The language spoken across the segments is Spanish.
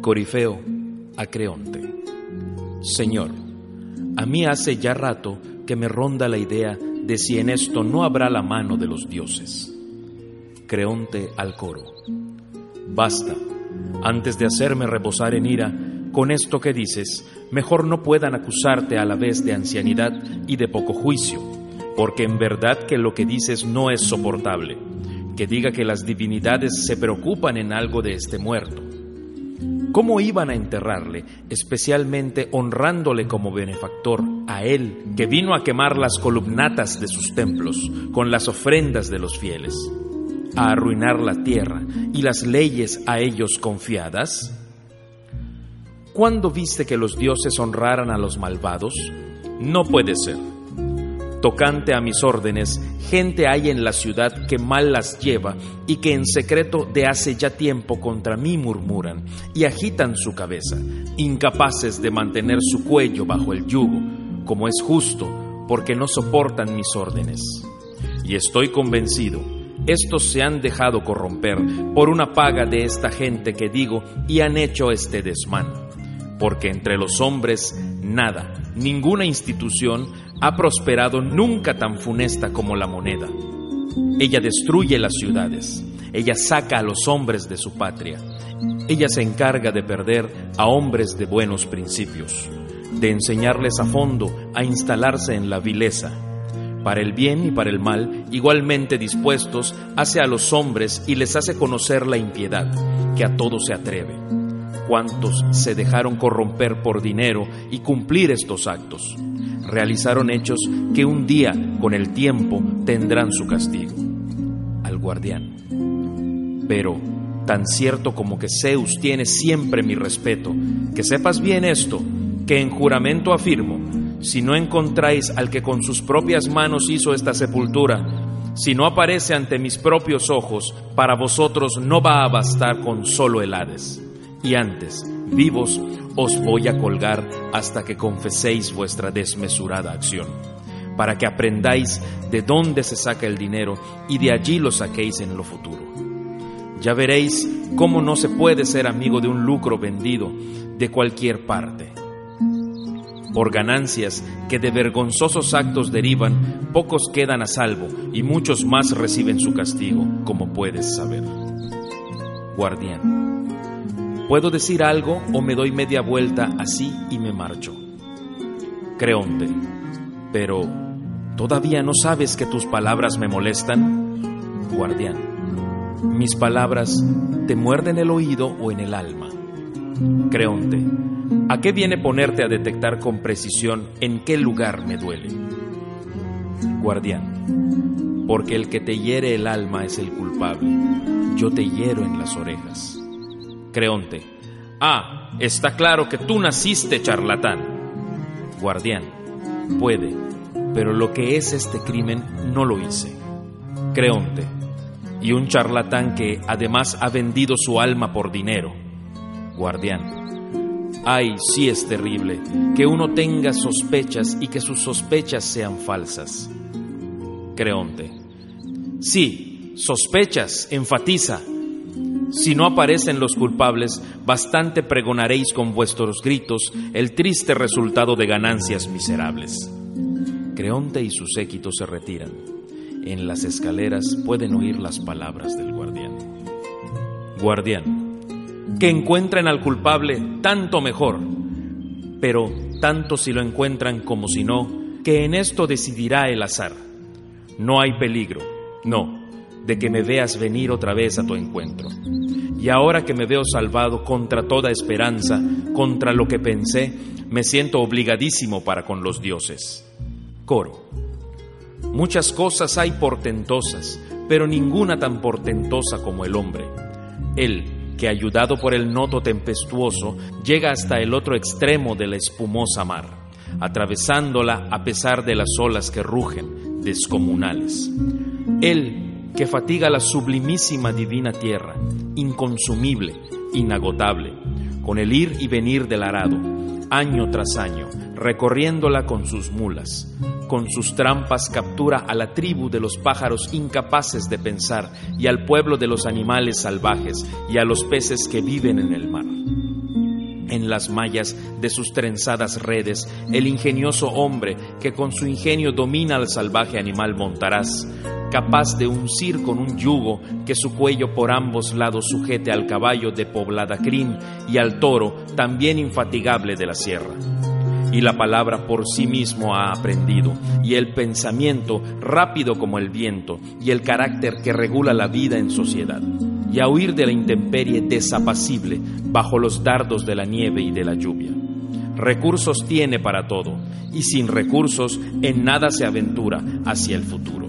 Corifeo a Creonte. Señor, a mí hace ya rato que me ronda la idea de si en esto no habrá la mano de los dioses. Creonte al coro. Basta, antes de hacerme reposar en ira, con esto que dices, mejor no puedan acusarte a la vez de ancianidad y de poco juicio, porque en verdad que lo que dices no es soportable, que diga que las divinidades se preocupan en algo de este muerto. ¿Cómo iban a enterrarle, especialmente honrándole como benefactor a él, que vino a quemar las columnatas de sus templos con las ofrendas de los fieles, a arruinar la tierra y las leyes a ellos confiadas? ¿Cuándo viste que los dioses honraran a los malvados? No puede ser. Tocante a mis órdenes, gente hay en la ciudad que mal las lleva y que en secreto de hace ya tiempo contra mí murmuran y agitan su cabeza, incapaces de mantener su cuello bajo el yugo, como es justo, porque no soportan mis órdenes. Y estoy convencido, estos se han dejado corromper por una paga de esta gente que digo y han hecho este desmán porque entre los hombres nada, ninguna institución ha prosperado nunca tan funesta como la moneda. Ella destruye las ciudades, ella saca a los hombres de su patria, ella se encarga de perder a hombres de buenos principios, de enseñarles a fondo a instalarse en la vileza. Para el bien y para el mal, igualmente dispuestos, hace a los hombres y les hace conocer la impiedad, que a todo se atreve cuantos se dejaron corromper por dinero y cumplir estos actos. Realizaron hechos que un día, con el tiempo, tendrán su castigo. Al guardián. Pero, tan cierto como que Zeus tiene siempre mi respeto, que sepas bien esto, que en juramento afirmo, si no encontráis al que con sus propias manos hizo esta sepultura, si no aparece ante mis propios ojos, para vosotros no va a bastar con solo el Hades y antes, vivos, os voy a colgar hasta que confeséis vuestra desmesurada acción, para que aprendáis de dónde se saca el dinero y de allí lo saquéis en lo futuro. Ya veréis cómo no se puede ser amigo de un lucro vendido de cualquier parte. Por ganancias que de vergonzosos actos derivan, pocos quedan a salvo y muchos más reciben su castigo, como puedes saber. Guardián. Puedo decir algo o me doy media vuelta así y me marcho. Creonte, pero ¿todavía no sabes que tus palabras me molestan? Guardián, mis palabras te muerden el oído o en el alma. Creonte, ¿a qué viene ponerte a detectar con precisión en qué lugar me duele? Guardián, porque el que te hiere el alma es el culpable, yo te hiero en las orejas. Creonte. Ah, está claro que tú naciste charlatán. Guardián. Puede, pero lo que es este crimen no lo hice. Creonte. Y un charlatán que además ha vendido su alma por dinero. Guardián. Ay, sí es terrible que uno tenga sospechas y que sus sospechas sean falsas. Creonte. Sí, sospechas, enfatiza, si no aparecen los culpables, bastante pregonaréis con vuestros gritos el triste resultado de ganancias miserables. Creonte y su séquito se retiran. En las escaleras pueden oír las palabras del guardián. Guardián, que encuentren al culpable tanto mejor, pero tanto si lo encuentran como si no, que en esto decidirá el azar. No hay peligro, no, de que me veas venir otra vez a tu encuentro. Y ahora que me veo salvado contra toda esperanza, contra lo que pensé, me siento obligadísimo para con los dioses. Coro. Muchas cosas hay portentosas, pero ninguna tan portentosa como el hombre. Él, que ayudado por el noto tempestuoso, llega hasta el otro extremo de la espumosa mar, atravesándola a pesar de las olas que rugen, descomunales. Él, que fatiga la sublimísima divina tierra, inconsumible, inagotable, con el ir y venir del arado, año tras año, recorriéndola con sus mulas. Con sus trampas captura a la tribu de los pájaros incapaces de pensar y al pueblo de los animales salvajes y a los peces que viven en el mar. En las mallas de sus trenzadas redes, el ingenioso hombre que con su ingenio domina al salvaje animal montaraz, capaz de uncir con un yugo que su cuello por ambos lados sujete al caballo de poblada crin y al toro también infatigable de la sierra. Y la palabra por sí mismo ha aprendido, y el pensamiento rápido como el viento, y el carácter que regula la vida en sociedad, y a huir de la intemperie desapacible bajo los dardos de la nieve y de la lluvia. Recursos tiene para todo, y sin recursos en nada se aventura hacia el futuro.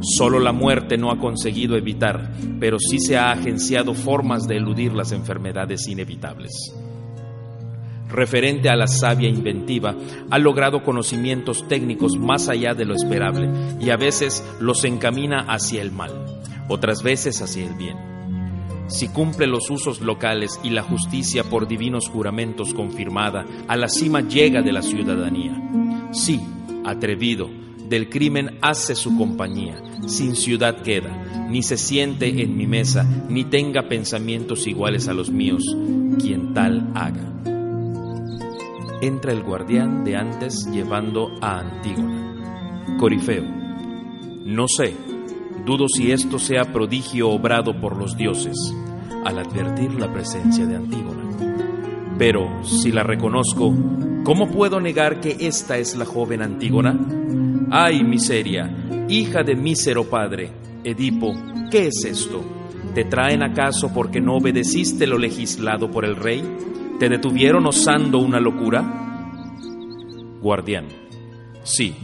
Solo la muerte no ha conseguido evitar, pero sí se ha agenciado formas de eludir las enfermedades inevitables referente a la sabia inventiva, ha logrado conocimientos técnicos más allá de lo esperable y a veces los encamina hacia el mal, otras veces hacia el bien. Si cumple los usos locales y la justicia por divinos juramentos confirmada, a la cima llega de la ciudadanía. Sí, atrevido, del crimen hace su compañía, sin ciudad queda, ni se siente en mi mesa, ni tenga pensamientos iguales a los míos, quien tal haga entra el guardián de antes llevando a Antígona. Corifeo. No sé, dudo si esto sea prodigio obrado por los dioses, al advertir la presencia de Antígona. Pero si la reconozco, ¿cómo puedo negar que esta es la joven Antígona? ¡Ay, miseria! Hija de mísero padre, Edipo, ¿qué es esto? ¿Te traen acaso porque no obedeciste lo legislado por el rey? ¿Te detuvieron osando una locura? Guardián. Sí,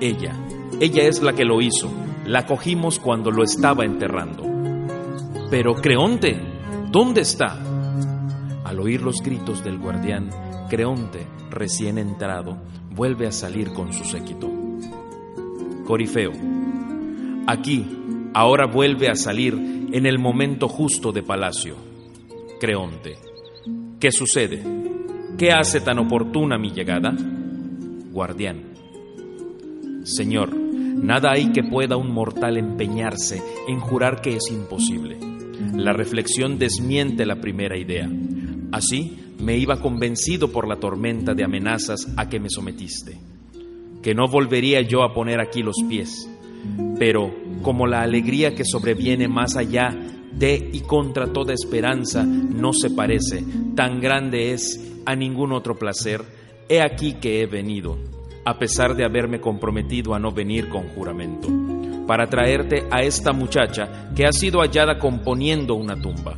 ella. Ella es la que lo hizo. La cogimos cuando lo estaba enterrando. Pero Creonte, ¿dónde está? Al oír los gritos del guardián, Creonte, recién entrado, vuelve a salir con su séquito. Corifeo. Aquí, ahora vuelve a salir en el momento justo de palacio. Creonte. ¿Qué sucede? ¿Qué hace tan oportuna mi llegada? Guardián. Señor, nada hay que pueda un mortal empeñarse en jurar que es imposible. La reflexión desmiente la primera idea. Así me iba convencido por la tormenta de amenazas a que me sometiste, que no volvería yo a poner aquí los pies, pero como la alegría que sobreviene más allá de y contra toda esperanza no se parece, tan grande es a ningún otro placer, he aquí que he venido, a pesar de haberme comprometido a no venir con juramento, para traerte a esta muchacha que ha sido hallada componiendo una tumba.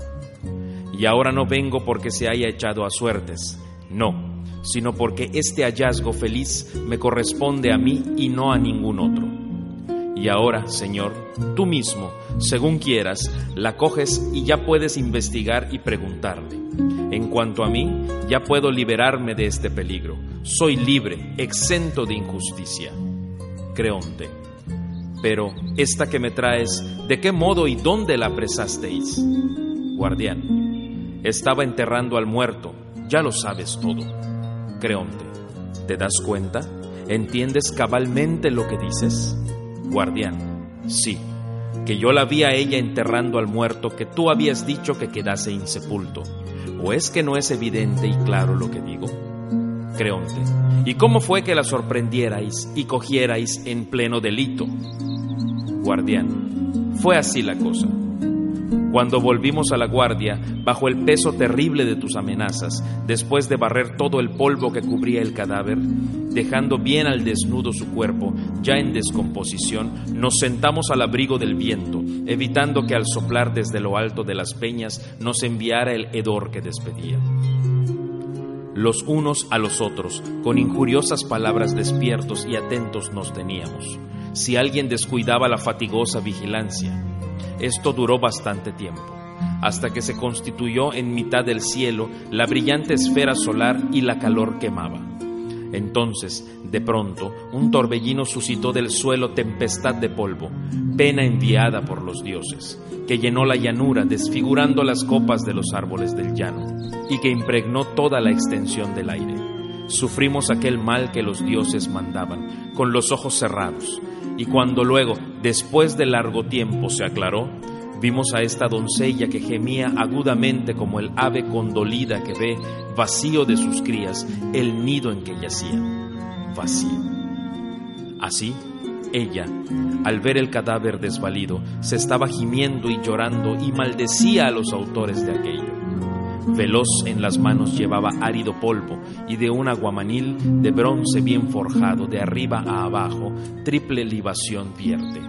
Y ahora no vengo porque se haya echado a suertes, no, sino porque este hallazgo feliz me corresponde a mí y no a ningún otro. Y ahora, Señor, tú mismo, según quieras, la coges y ya puedes investigar y preguntarle. En cuanto a mí, ya puedo liberarme de este peligro. Soy libre, exento de injusticia. Creonte. Pero, esta que me traes, ¿de qué modo y dónde la apresasteis? Guardián. Estaba enterrando al muerto, ya lo sabes todo. Creonte. ¿Te das cuenta? ¿Entiendes cabalmente lo que dices? Guardián, sí, que yo la vi a ella enterrando al muerto que tú habías dicho que quedase insepulto. ¿O es que no es evidente y claro lo que digo? Creonte, ¿y cómo fue que la sorprendierais y cogierais en pleno delito? Guardián, fue así la cosa. Cuando volvimos a la guardia, bajo el peso terrible de tus amenazas, después de barrer todo el polvo que cubría el cadáver, dejando bien al desnudo su cuerpo, ya en descomposición, nos sentamos al abrigo del viento, evitando que al soplar desde lo alto de las peñas nos enviara el hedor que despedía. Los unos a los otros, con injuriosas palabras despiertos y atentos nos teníamos. Si alguien descuidaba la fatigosa vigilancia, esto duró bastante tiempo, hasta que se constituyó en mitad del cielo la brillante esfera solar y la calor quemaba. Entonces, de pronto, un torbellino suscitó del suelo tempestad de polvo, pena enviada por los dioses, que llenó la llanura desfigurando las copas de los árboles del llano, y que impregnó toda la extensión del aire. Sufrimos aquel mal que los dioses mandaban, con los ojos cerrados, y cuando luego, después de largo tiempo, se aclaró, Vimos a esta doncella que gemía agudamente como el ave condolida que ve, vacío de sus crías, el nido en que yacía, vacío. Así, ella, al ver el cadáver desvalido, se estaba gimiendo y llorando y maldecía a los autores de aquello. Veloz en las manos llevaba árido polvo y de un aguamanil de bronce bien forjado, de arriba a abajo, triple libación vierte.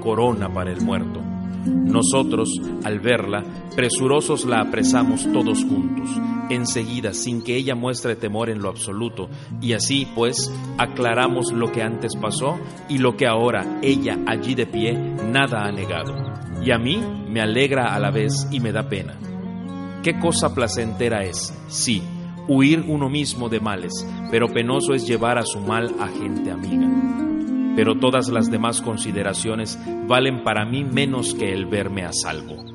Corona para el muerto. Nosotros, al verla, presurosos la apresamos todos juntos, enseguida, sin que ella muestre temor en lo absoluto, y así, pues, aclaramos lo que antes pasó y lo que ahora ella, allí de pie, nada ha negado. Y a mí me alegra a la vez y me da pena Qué cosa placentera es, sí, huir uno mismo de males, pero penoso es llevar a su mal a gente amiga. Pero todas las demás consideraciones valen para mí menos que el verme a salvo.